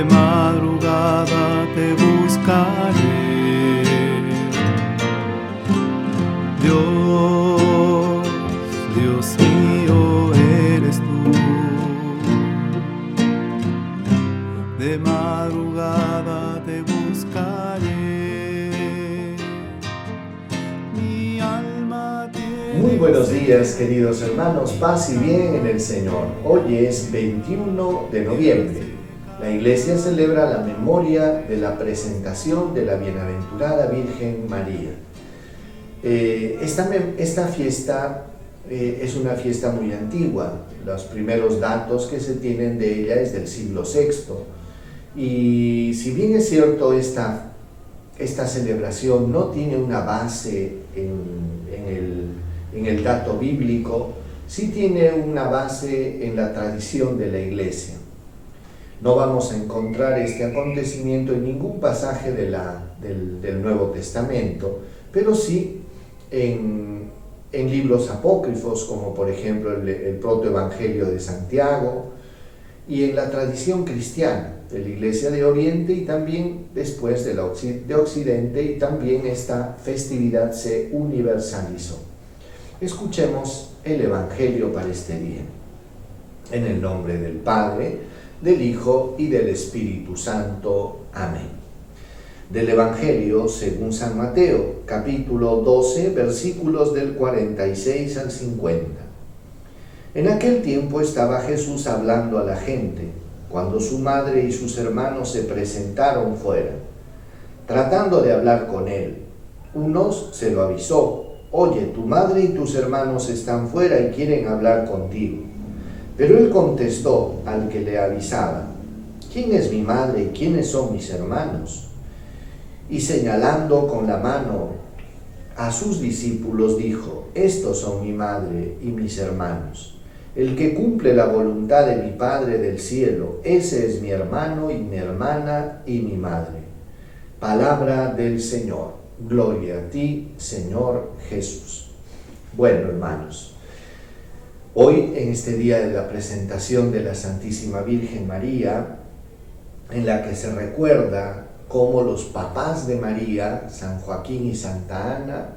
de madrugada te buscaré. Dios, Dios mío eres tú. De madrugada te buscaré. Mi alma tiene Muy buenos días, queridos hermanos, paz y bien en el Señor. Hoy es 21 de noviembre. La iglesia celebra la memoria de la presentación de la bienaventurada Virgen María. Eh, esta, fiesta eh, es una fiesta muy antigua. Los primeros datos que se tienen de ella es del siglo VI. Y si bien es cierto, esta, celebración no tiene una base en el, en el dato bíblico, sí tiene una base en la tradición de la iglesia. No vamos a encontrar este acontecimiento en ningún pasaje del, Nuevo Testamento, pero sí en, libros apócrifos, como por ejemplo el, el protoevangelio de Santiago, y en la tradición cristiana de la Iglesia de Oriente y también después de, de Occidente, y también esta festividad se universalizó. Escuchemos el Evangelio para este día. En el nombre del Padre, del Hijo y del Espíritu Santo. Amén. Del Evangelio según San Mateo, capítulo 12, versículos del 46 al 50. En aquel tiempo estaba Jesús hablando a la gente, cuando su madre y sus hermanos se presentaron fuera, tratando de hablar con él. Unos se lo avisó, oye, tu madre y tus hermanos están fuera y quieren hablar contigo. Pero él contestó al que le avisaba, ¿quién es mi madre y quiénes son mis hermanos? Y señalando con la mano a sus discípulos dijo, estos son mi madre y mis hermanos. El que cumple la voluntad de mi Padre del cielo, ese es mi hermano y mi hermana y mi madre. Palabra del Señor. Gloria a ti, Señor Jesús. Bueno, hermanos, hoy en este día de la presentación de la Santísima Virgen María, en la que se recuerda cómo los papás de María, San Joaquín y Santa Ana,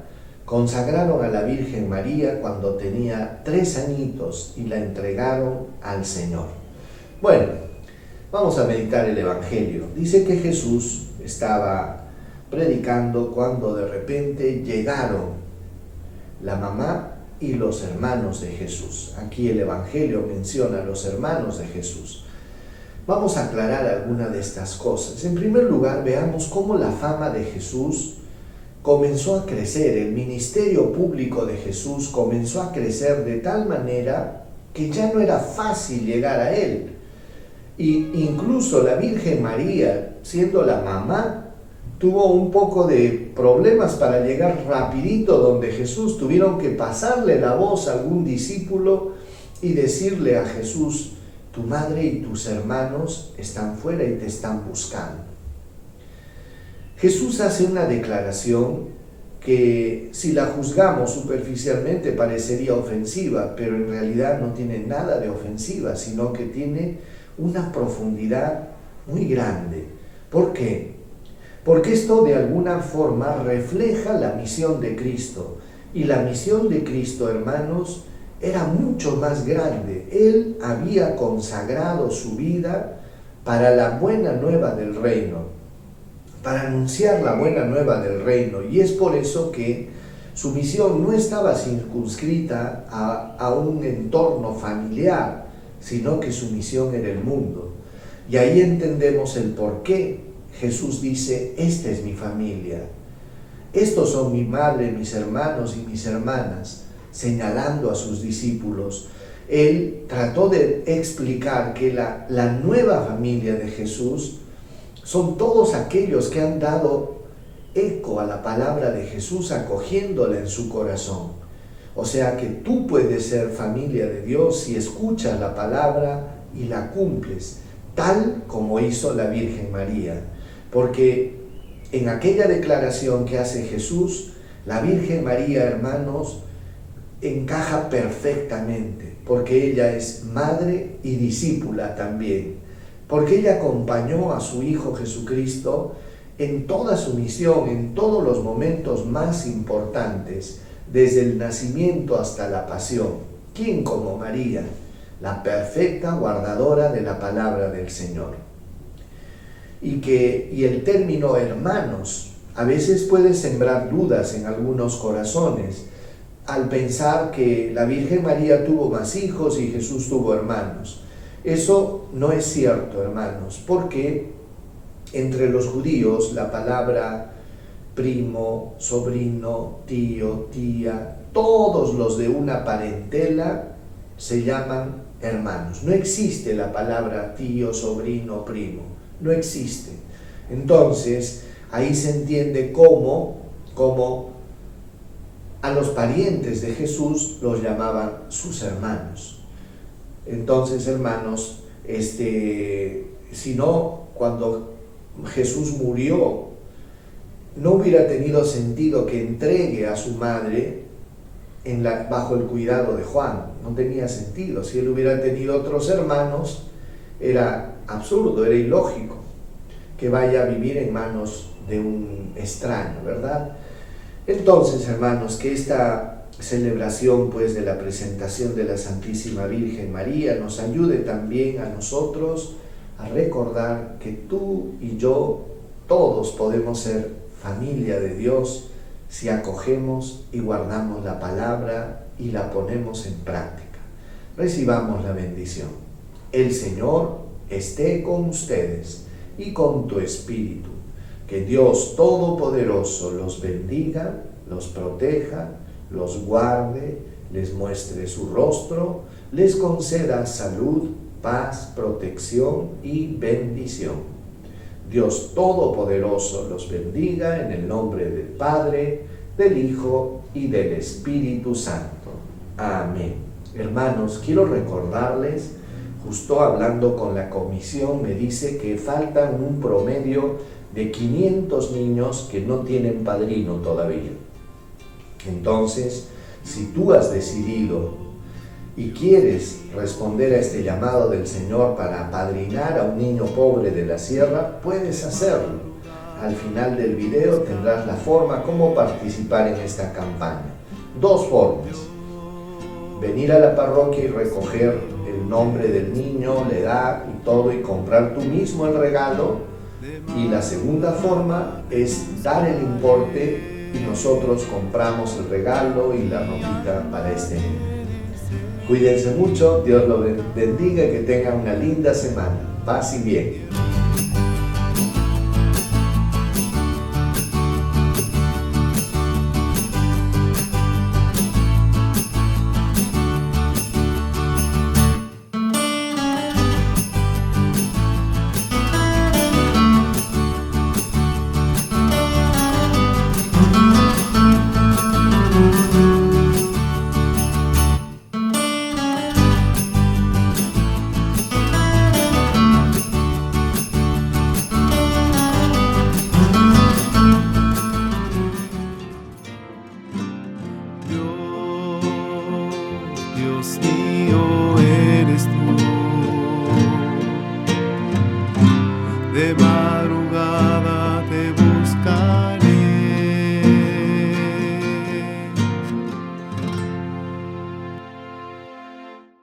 consagraron a la Virgen María cuando tenía tres añitos y la entregaron al Señor. Bueno, vamos a meditar el Evangelio. Dice que Jesús estaba predicando cuando de repente llegaron la mamá y los hermanos de Jesús. Aquí el Evangelio menciona a los hermanos de Jesús. Vamos a aclarar alguna de estas cosas. En primer lugar, veamos cómo la fama de Jesús comenzó a crecer, el ministerio público de Jesús comenzó a crecer de tal manera que ya no era fácil llegar a él. Y incluso la Virgen María, siendo la mamá, tuvo un poco de problemas para llegar rapidito donde Jesús. Tuvieron que pasarle la voz a algún discípulo y decirle a Jesús, tu madre y tus hermanos están fuera y te están buscando. Jesús hace una declaración que si la juzgamos superficialmente parecería ofensiva, pero en realidad no tiene nada de ofensiva, sino que tiene una profundidad muy grande. ¿Por qué? Porque esto de alguna forma refleja la misión de Cristo. Y la misión de Cristo, hermanos, era mucho más grande. Él había consagrado su vida para la buena nueva del reino, para anunciar la buena nueva del reino. Y es por eso que su misión no estaba circunscrita a, a un entorno familiar, sino que su misión era el mundo. Y ahí entendemos el por qué Jesús dice, esta es mi familia, estos son mi madre, mis hermanos y mis hermanas, señalando a sus discípulos. Él trató de explicar que la, la nueva familia de Jesús son todos aquellos que han dado eco a la palabra de Jesús, acogiéndola en su corazón. O sea que tú puedes ser familia de Dios si escuchas la palabra y la cumples, tal como hizo la Virgen María. Porque en aquella declaración que hace Jesús, la Virgen María, hermanos, encaja perfectamente, porque ella es madre y discípula también. porque ella acompañó a su Hijo Jesucristo en toda su misión, en todos los momentos más importantes, desde el nacimiento hasta la pasión. ¿Quién como María, la perfecta guardadora de la palabra del Señor? Y que y el término hermanos a veces puede sembrar dudas en algunos corazones al pensar que la Virgen María tuvo más hijos y Jesús tuvo hermanos. Eso no es cierto, hermanos, porque entre los judíos la palabra primo, sobrino, tío, tía, todos los de una parentela se llaman hermanos. No existe la palabra tío, sobrino, primo. No existe. Entonces, ahí se entiende cómo, cómo a los parientes de Jesús los llamaban sus hermanos. Entonces, hermanos, este, si no, cuando Jesús murió, no hubiera tenido sentido que entregue a su madre en la, bajo el cuidado de Juan. No tenía sentido. Si él hubiera tenido otros hermanos, era absurdo, era ilógico que vaya a vivir en manos de un extraño, ¿verdad? Entonces, hermanos, que esta celebración pues de la presentación de la Santísima Virgen María nos ayude también a nosotros a recordar que tú y yo todos podemos ser familia de Dios si acogemos y guardamos la palabra y la ponemos en práctica. Recibamos la bendición. El Señor esté con ustedes y con tu espíritu que Dios Todopoderoso los bendiga, los proteja, los guarde, les muestre su rostro, les conceda salud, paz, protección y bendición. Dios Todopoderoso los bendiga en el nombre del Padre, del Hijo y del Espíritu Santo. Amén. Hermanos, quiero recordarles, justo hablando con la comisión, me dice que faltan un promedio de 500 niños que no tienen padrino todavía. Entonces, si tú has decidido y quieres responder a este llamado del Señor para apadrinar a un niño pobre de la sierra, puedes hacerlo. Al final del video tendrás la forma cómo participar en esta campaña. Dos formas. Venir a la parroquia y recoger nombre del niño, la edad y todo y comprar tú mismo el regalo y la segunda forma es dar el importe y nosotros compramos el regalo y la ropita para este niño. Cuídense mucho, Dios los bendiga y que tengan una linda semana. Paz y bien. De